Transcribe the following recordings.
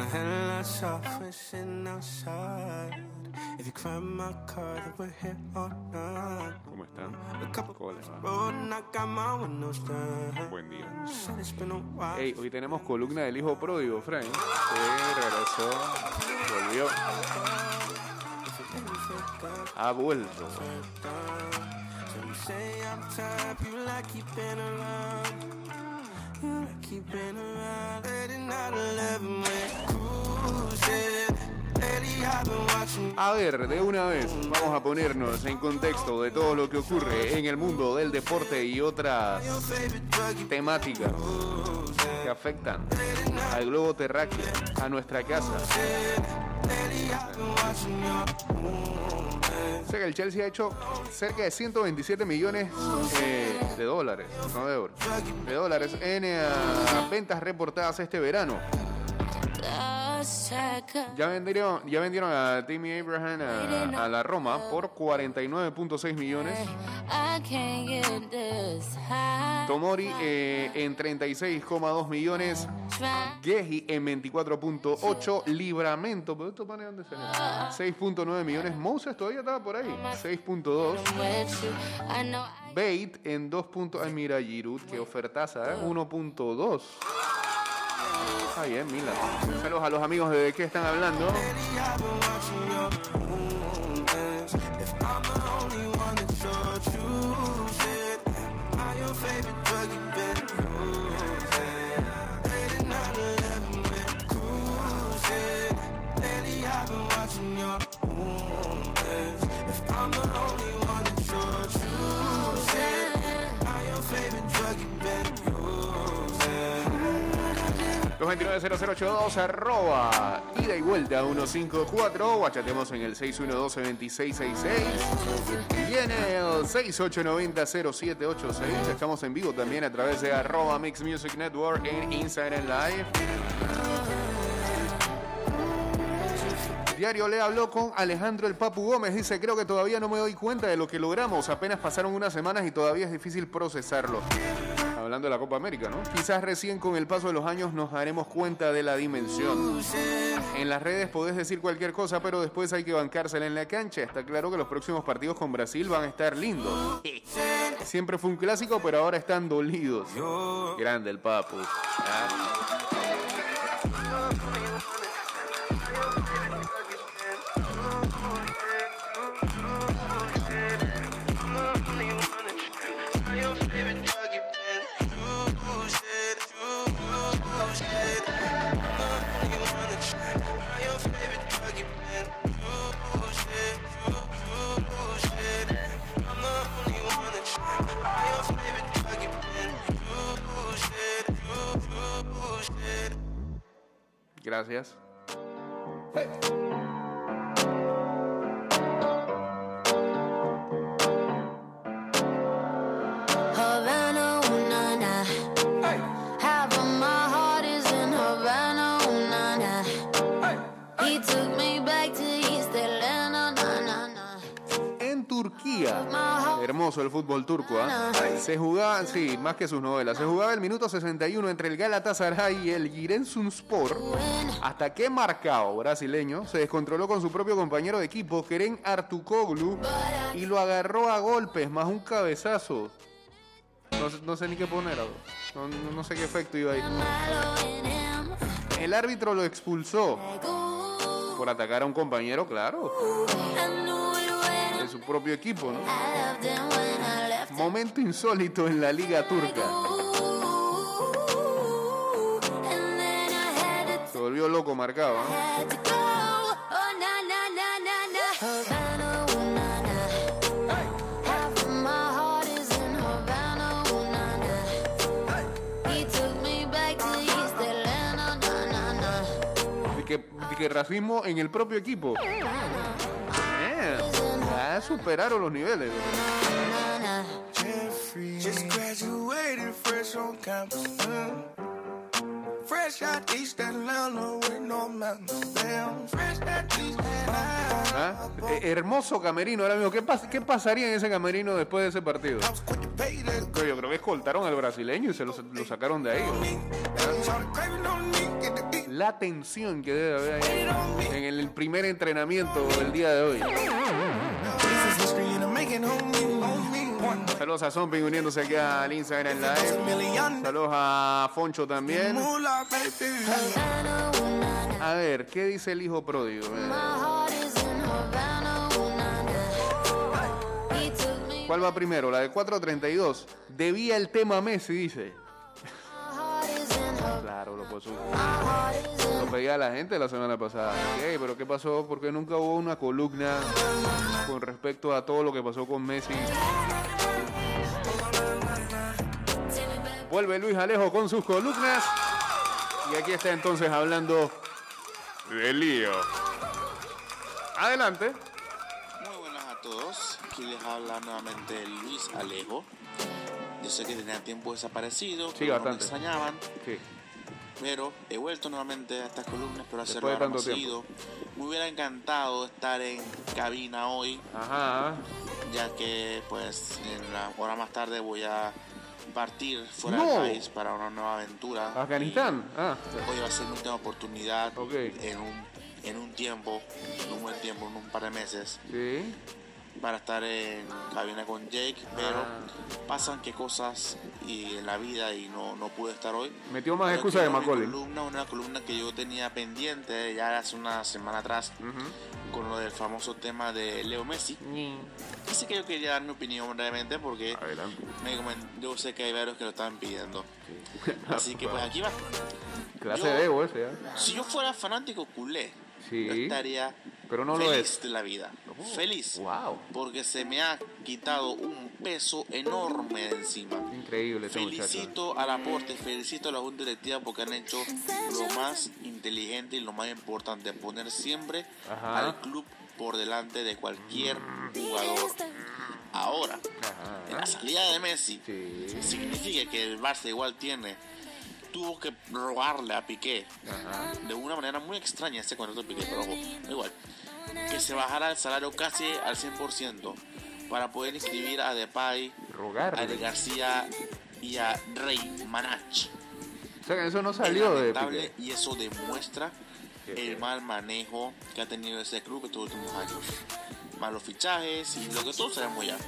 my headlights off and sitting outside. If you climb my car, then we're here all night. ¿Cómo están? A couple ¿Cómo les va? road and I got my windows down. Buen día. Hey, hoy tenemos columna del hijo pródigo, Frank. Sí, regresó. Volvió. Ha vuelto. A ver, de una vez, vamos a ponernos en contexto de todo lo que ocurre en el mundo del deporte y otras temáticas que afectan al globo terráqueo, a nuestra casa. Sé que el Chelsea ha hecho cerca de 127 millones eh, de dólares, no de euros, de dólares en eh, ventas reportadas este verano. Ya vendieron, ya vendieron a Timmy Abraham a, a la Roma por 49.6 millones. Tomori eh, en 36,2 millones. Gehi en 24.8. Libramento, ¿pero esto pone dónde sale? 6.9 millones. Moses todavía estaba por ahí. 6.2. Bait en 2. punto- Ay, mira, Giroud, que ofertaza, ¿eh? 1.2. Está bien, Milan. Saludos a los amigos de qué están hablando. 229-0082 arroba ida y vuelta 154 o achatemos en el 612-2666 y en el 6890-0786 estamos en vivo también a través de arroba Mix Music Network en Instagram Live Diario le habló con Alejandro el Papu Gómez. Dice, creo que todavía no me doy cuenta de lo que logramos. Apenas pasaron unas semanas y todavía es difícil procesarlo. Hablando de la Copa América, ¿no? Quizás recién con el paso de los años nos daremos cuenta de la dimensión. En las redes podés decir cualquier cosa, pero después hay que bancársela en la cancha. Está claro que los próximos partidos con Brasil van a estar lindos. Siempre fue un clásico, pero ahora están dolidos. Grande el Papu. ¿ah? Gracias. Hermoso el fútbol turco, ¿ah? Se jugaba, sí, más que sus novelas, se jugaba el minuto 61 entre el Galatasaray y el Giresunspor, hasta que Marcao, brasileño, se descontroló con su propio compañero de equipo, Keren Artukoglu, y lo agarró a golpes, más un cabezazo. No, sé- no sé ni qué poner, no, no- no sé qué efecto iba ahí. El árbitro lo expulsó por atacar a un compañero, claro, de su propio equipo, ¿no? Momento insólito en la liga turca. Se volvió loco. ¿ah? na. De que, racismo en el propio equipo. Eh, ya superaron los niveles. Na, na. Jeffrey. Just graduated fresh on campus. Fresh out East Atlanta with no mountains. Damn, fresh out East Atlanta. Hermoso camerino ahora mismo. ¿Qué, pas- ¿Qué pasaría en ese camerino después de ese partido? Pero yo creo que escoltaron al brasileño y se lo, lo sacaron de ahí. La tensión que debe haber ahí en el primer entrenamiento del día de hoy. Saludos a Zombie uniéndose aquí al Instagram Live. Saludos a Foncho también. A ver, ¿qué dice el hijo pródigo? Eh, ¿Cuál va primero? La de 432. Debía el tema a Messi, dice. Claro, lo puso. Lo pedía la gente la semana pasada. Ey, pero ¿qué pasó? Porque nunca hubo una columna con respecto a todo lo que pasó con Messi. Vuelve Luis Alejo con sus columnas. Y aquí está entonces hablando de lío. Adelante. Muy buenas a todos, aquí les habla nuevamente Luis Alejo. Yo sé que tenía tiempo desaparecido, Sí, que no me bastante. extrañaban, Sí. pero he vuelto nuevamente a estas columnas, pero más seguido. Me hubiera encantado estar en cabina hoy, Ajá. Ya que pues en la hora más tarde voy a partir fuera No. del país para una nueva aventura. Afganistán. Ah. Hoy va a ser mi última oportunidad Ok. en, un, en un tiempo, en un buen tiempo, en un par de meses. Sí. para estar en cabina con Jake, pero Ah. pasan que cosas y en la vida y no, no pude estar hoy. Metió más excusas de Macaulay. Columna, una columna que yo tenía pendiente ya hace una semana atrás Ujú. Con lo del famoso tema de Leo Messi. Así que yo quería dar mi opinión brevemente porque me yo sé que hay varios que lo están pidiendo. Así que pues aquí va. Clase yo- de ese, ¿ah? Si yo fuera fanático culé, Sí. yo estaría Pero no lo feliz es. de la vida. feliz. Wow. Porque se me ha quitado un peso enorme de encima. Increíble muchacho. Felicito al aporte, felicito a la Junta Directiva porque han hecho lo más inteligente y lo más importante, poner siempre Ajá. al club por delante de cualquier jugador. Ahora, en la salida de Messi, Sí. significa que el Barça igual tiene, tuvo que rogarle a Piqué Ajá. de una manera muy extraña ese contrato de Piqué, pero ojo, igual, que se bajara el salario casi al 100% para poder inscribir a Depay, a Rogarle. Eder García y a Rey Manach. O sea que eso no Es salió de lamentable Piqué. y eso demuestra el mal manejo que ha tenido ese club estos últimos años. Malos fichajes y lo que todos sabemos ya.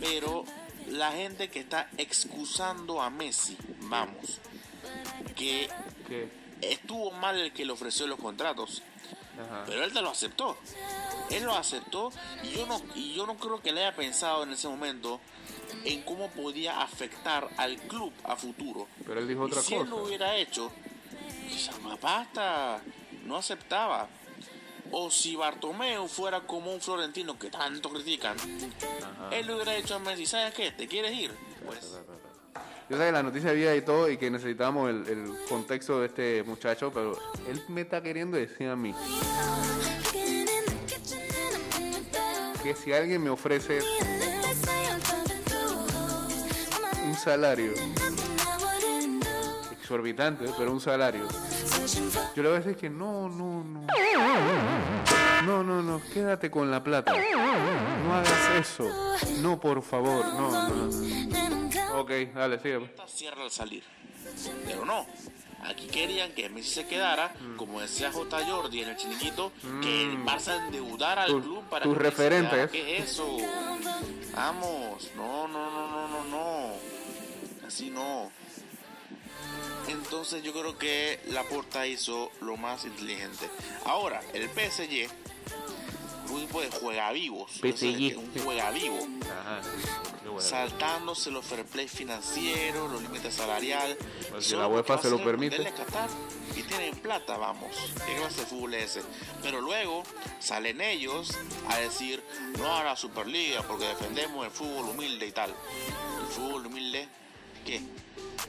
Pero la gente que está excusando a Messi, vamos, que ¿Qué? estuvo mal el que le ofreció los contratos, Ajá. pero él te lo aceptó. Él lo aceptó y yo no y yo no creo que le haya pensado en ese momento en cómo podía afectar al club a futuro. Pero él dijo Y otra si él lo cosa. hubiera hecho, quizás más basta, no aceptaba. O si Bartomeu fuera como un florentino que tanto critican, él le hubiera dicho a Messi, ¿sabes qué? ¿Te quieres ir? Pues Yo sé que la noticia había y todo y que necesitábamos el, el contexto de este muchacho, pero él me está queriendo decir a mí que si alguien me ofrece un salario exorbitante, pero un salario, yo le voy a decir que no, no, no. No, no, no, quédate con la plata. No hagas eso. No, por favor, no, no. Ok, dale, sigue. esta cierra al salir. Pero no. Aquí querían que Messi se quedara, Mm. como decía J. Jordi en el chiniquito, que el Barça endeudara al club para tus que referentes. ¿Qué es eso? Vamos, no, no, no, no, no, no. Así no. Entonces yo creo que Laporta hizo lo más inteligente. Ahora, el PSG, un equipo de juegavivos, PSG. un juegavivo, Ajá. Bueno. saltándose los fair play financieros, los límites salariales. Pues si la UEFA se lo permite. Qatar y tienen plata, vamos. ¿Qué clase de fútbol es ese? Pero luego salen ellos a decir no a la Superliga porque defendemos el fútbol humilde y tal. El fútbol humilde, ¿qué?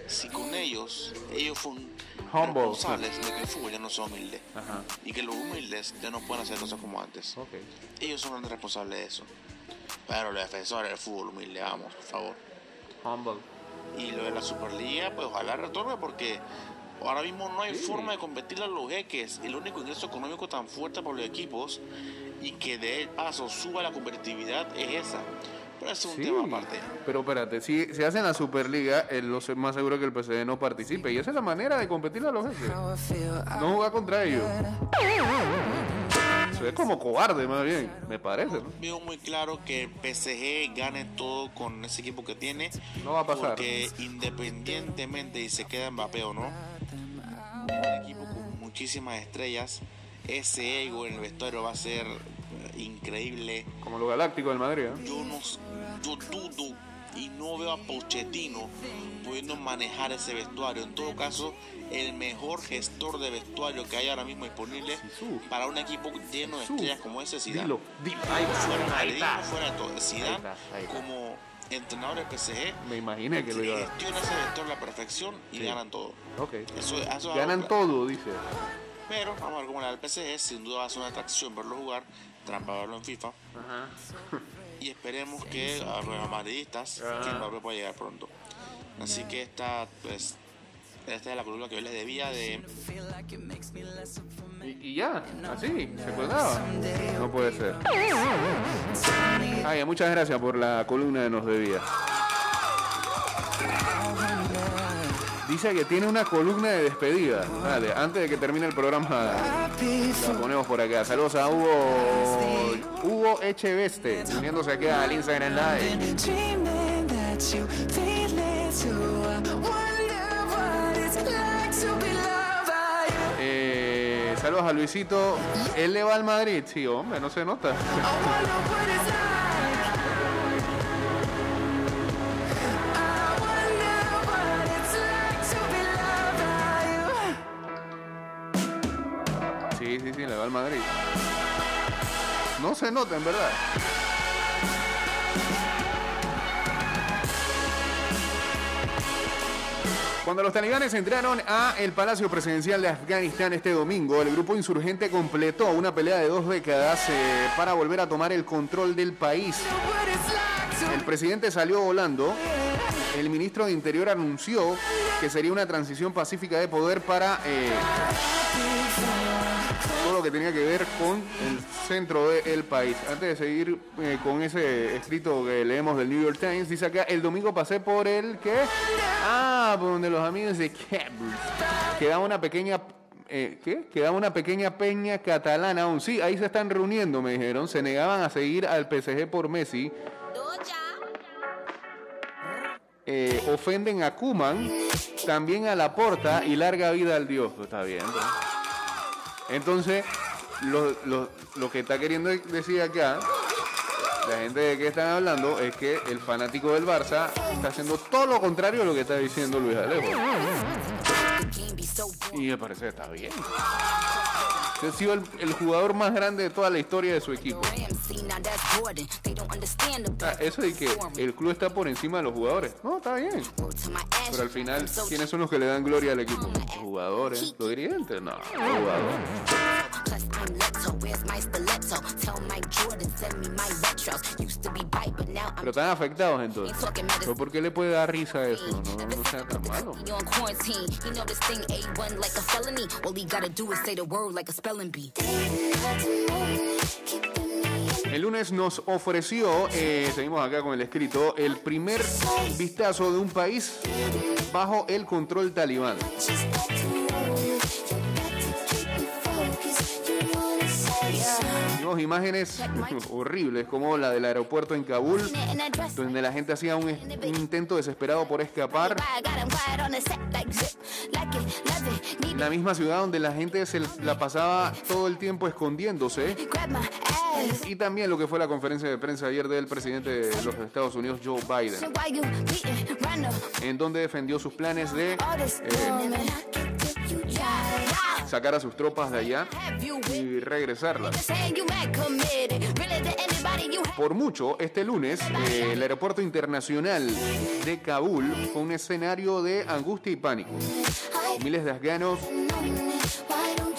Si con ellos, ellos fueron Humble. responsables de que el fútbol ya no sea humilde Ajá. y que los humildes ya no pueden hacer cosas como antes. Ellos son los responsables de eso. Pero los defensores del fútbol humilde, vamos, por favor. Humble. Y lo de la Superliga, pues ojalá retorne porque Ahora mismo no hay forma de competir a los jeques. El único ingreso económico tan fuerte para los equipos y que de paso suba la competitividad es esa. Pero eso es un Sí, tema aparte. pero espérate, si se hace en la Superliga, es lo más seguro que el PSG no participe. Y esa es la manera de competir a los jefes. No jugar contra ellos. Eso es como cobarde, más bien, me parece. ¿no? Veo muy claro que PSG gane todo con ese equipo que tiene. No va a pasar. Porque independientemente si se queda Mbappé o no, un equipo con muchísimas estrellas, ese ego en el vestuario va a ser eh, increíble. Como los galácticos del Madrid. ¿eh? Yo no yo dudo y no veo a Pochettino pudiendo manejar ese vestuario. En todo caso, el mejor gestor de vestuario que hay ahora mismo disponible para un equipo lleno de estrellas como ese Zidane. Dilo, dilo. Ahí está, Fuera, ahí está. fuera de todo. Zidane, está, ahí está. como entrenador del PSG, Me imaginé que lo iba a dar. gestiona ese vestuario a la perfección y Sí. ganan todo. Ok. Eso, eso Ganan claro. todo, dice. Pero vamos a ver cómo le da el PSG. Sin duda va a ser una atracción verlo jugar, trampa verlo en FIFA. Y esperemos que a los madridistas que Mbappé pueda llegar pronto. Así que esta, pues, esta es la columna que yo les debía de Y, y ya, así, se acordaba. No puede ser. Ay, muchas gracias por la columna de Nos Debía. Dice que tiene una columna de despedida. Dale, antes de que termine el programa, la ponemos por acá. Saludos a Hugo, Hugo Echeveste, uniéndose aquí al Instagram Live. Eh, saludos a Luisito. ¿Él le va al Madrid? Sí, hombre, no se nota. Madrid. No se nota, en verdad. Cuando los talibanes entraron a el Palacio Presidencial de Afganistán este domingo, el grupo insurgente completó una pelea de dos décadas eh, para volver a tomar el control del país. El presidente salió volando. El ministro de Interior anunció que sería una transición pacífica de poder para eh, todo lo que tenía que ver con el centro del país. Antes de seguir eh, con ese escrito que leemos del New York Times, dice acá, el domingo pasé por el que... Ah, por donde los amigos de. Quedaba una pequeña... eh, ¿Qué? Quedaba una pequeña peña catalana aún. Sí, ahí se están reuniendo, me dijeron. Se negaban a seguir al PSG por Messi. Eh, ofenden a Kuman, también a Laporta y larga vida al Dios. Pues está bien. ¿no? Entonces, lo, lo- lo que está queriendo decir acá, la gente de que están hablando, es que el fanático del Barça está haciendo todo lo contrario de lo que está diciendo Luis Alejo. Y me parece que está bien. Ha sido el, el jugador más grande de toda la historia de su equipo. Ah, eso de que el club está por encima de los jugadores. No, está bien. Pero al final, ¿quiénes son los que le dan gloria al equipo? Los jugadores. ¿Los dirigentes? No, los jugadores. Pero están afectados entonces. ¿Pero por qué le puede dar risa a eso? No, no sea tan malo. El lunes nos ofreció, eh, seguimos acá con el escrito, el primer vistazo de un país bajo el control talibán. Vimos imágenes horribles como la del aeropuerto en Kabul, donde la gente hacía un, un intento desesperado por escapar. La misma ciudad donde la gente se la pasaba todo el tiempo escondiéndose. Y también lo que fue la conferencia de prensa ayer del presidente de los Estados Unidos, Joe Biden, en donde defendió sus planes de eh, sacar a sus tropas de allá y regresarlas. Por mucho, este lunes, eh, el aeropuerto internacional de Kabul fue un escenario de angustia y pánico. Miles de afganos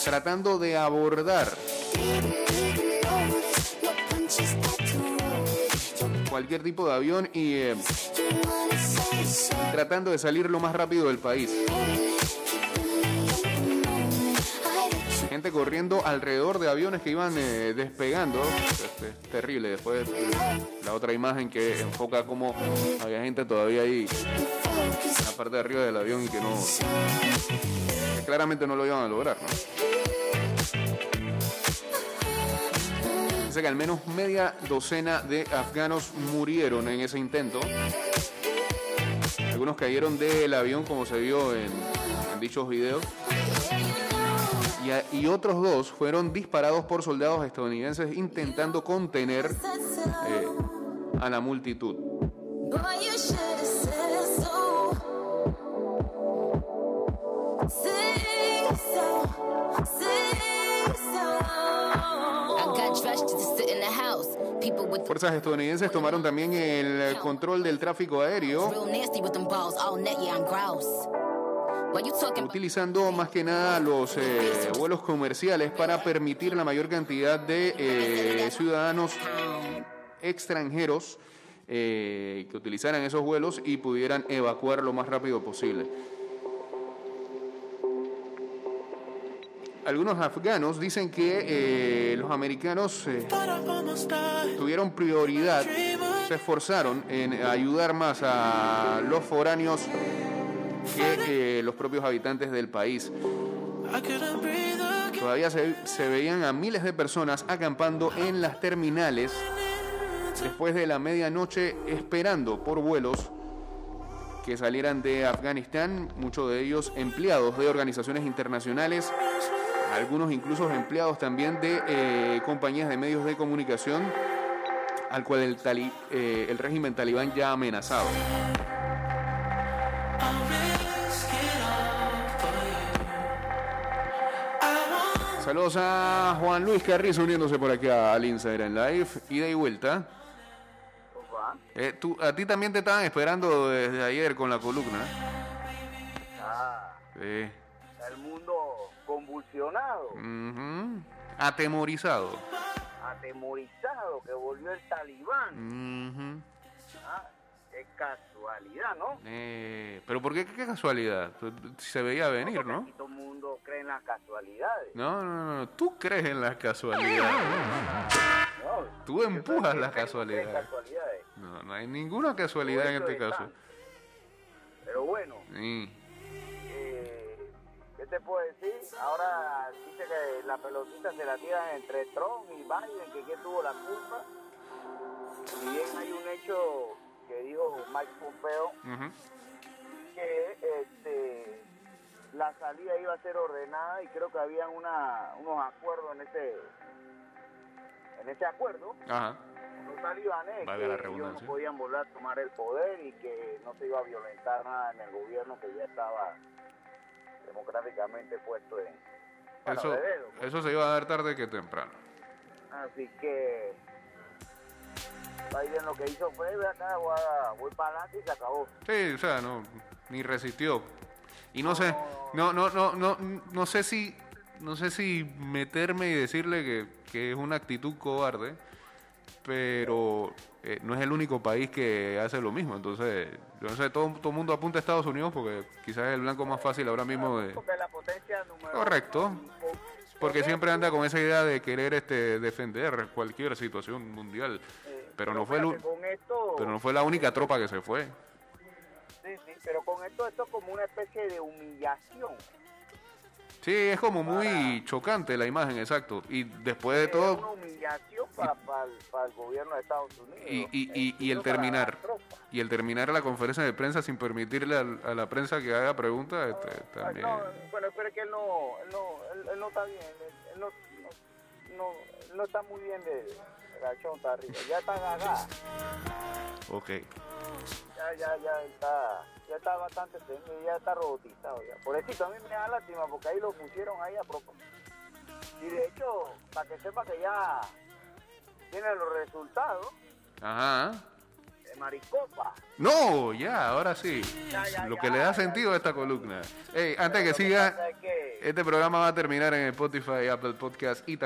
tratando de abordar cualquier tipo de avión y eh, tratando de salir lo más rápido del país. Corriendo alrededor de aviones que iban eh, despegando. Este, es terrible. Después la otra imagen que enfoca cómo había gente todavía ahí en la parte de arriba del avión y que no. que claramente no lo iban a lograr, ¿no? Dice que al menos media docena de afganos murieron en ese intento. Algunos cayeron del avión, como se vio en, en dichos videos. Y, a- y otros dos fueron disparados por soldados estadounidenses intentando contener eh, a la multitud. Fuerzas estadounidenses tomaron también el control del tráfico aéreo, utilizando más que nada los eh, vuelos comerciales para permitir la mayor cantidad de eh, ciudadanos extranjeros eh, que utilizaran esos vuelos y pudieran evacuar lo más rápido posible. Algunos afganos dicen que los americanos tuvieron prioridad, se esforzaron en ayudar más a los foráneos que eh, los propios habitantes del país. Todavía se, se veían a miles de personas acampando en las terminales después de la medianoche esperando por vuelos que salieran de Afganistán, muchos de ellos empleados de organizaciones internacionales, algunos incluso empleados también de eh, compañías de medios de comunicación, al cual el, tali- eh, el régimen talibán ya ha amenazado. Saludos a Juan Luis Carrizo uniéndose por aquí al Instagram Live. Ida y vuelta. Eh, tú- a ti también te estaban esperando desde ayer con la columna. Ah, Sí. el mundo convulsionado. Atemorizado. atemorizado, que volvió el talibán. Ah, qué casualidad, ¿no? Eh, pero ¿por qué? ¿Qué casualidad? Se veía venir, Porque ¿no? Aquí todo el mundo cree en las casualidades. No, no, no, no. Tú crees en las casualidades. ¿no? Tú empujas las casualidades. casualidades. No, no hay ninguna casualidad en este caso. Pero bueno, Sí. eh, ¿qué te puedo decir? Ahora dice que la pelotita se la tiran entre Trump y Biden, que quién tuvo la culpa. Si bien hay un hecho que dijo Mike Pompeo, que este, la salida iba a ser ordenada y creo que habían una, unos acuerdos en ese en ese acuerdo Ajá. los talibanes la que ellos no podían volver a tomar el poder y que no se iba a violentar nada en el gobierno que ya estaba democráticamente puesto en bueno, Eso, de dedo, pues. eso se iba a dar tarde que temprano. así que Biden lo que hizo fue acá voy, para adelante y se acabó Sí, o sea, no, ni resistió. Y no sé, no, no, no, no, no sé si, no sé si meterme y decirle que, que es una actitud cobarde, pero eh, no es el único país que hace lo mismo. Entonces, yo no sé, todo, todo el mundo apunta a Estados Unidos porque quizás es el blanco más fácil ahora mismo de... porque la potencia número Correcto. Porque por siempre anda con esa idea de querer este, defender cualquier situación mundial. Pero no fue el esto Pero no fue la única tropa que se fue. Sí, sí, pero con esto esto es como una especie de humillación. Sí, es como muy chocante la imagen, exacto. Y después de Es una todo, humillación para el gobierno de Estados Unidos. Y- y- y- y incluso el terminar. y el terminar la conferencia de prensa sin permitirle a, la prensa que haga preguntas, este, Ay, también. no, bueno, pero es que él no, él no, él, él no está bien, él, él no, no, no, está muy bien de, la chonta arriba, ya está gaga, Ok. ya, ya, ya está, ya está bastante ya está robotizado ya. Por eso a mí me da lástima porque ahí lo pusieron ahí a propósito. Y de hecho, para que sepa que ya tiene los resultados Ajá. de Maricopa. No, ya, ahora sí. Ya, ya, Lo ya, que le da sentido a esta columna. Antes que siga, pasa es que- este programa va a terminar en Spotify, Apple Podcast y